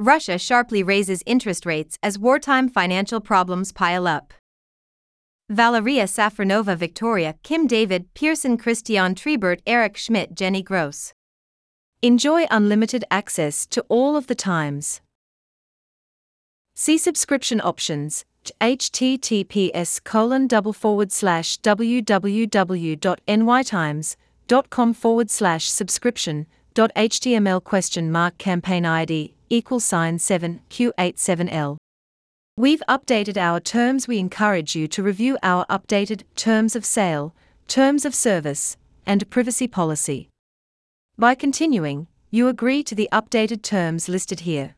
Russia sharply raises interest rates as wartime financial problems pile up. Valeria Safronova Victoria Kim David Pierson Christian Triebert Eric Schmitt Jenny Gross. Enjoy unlimited access to all of the times. See subscription options https colon double forward slash www.nytimes.com forward slash question mark campaign id equals sign 7 q87l We've updated our terms. We encourage you to review our updated terms of sale, terms of service, and privacy policy. By continuing, you agree to the updated terms listed here.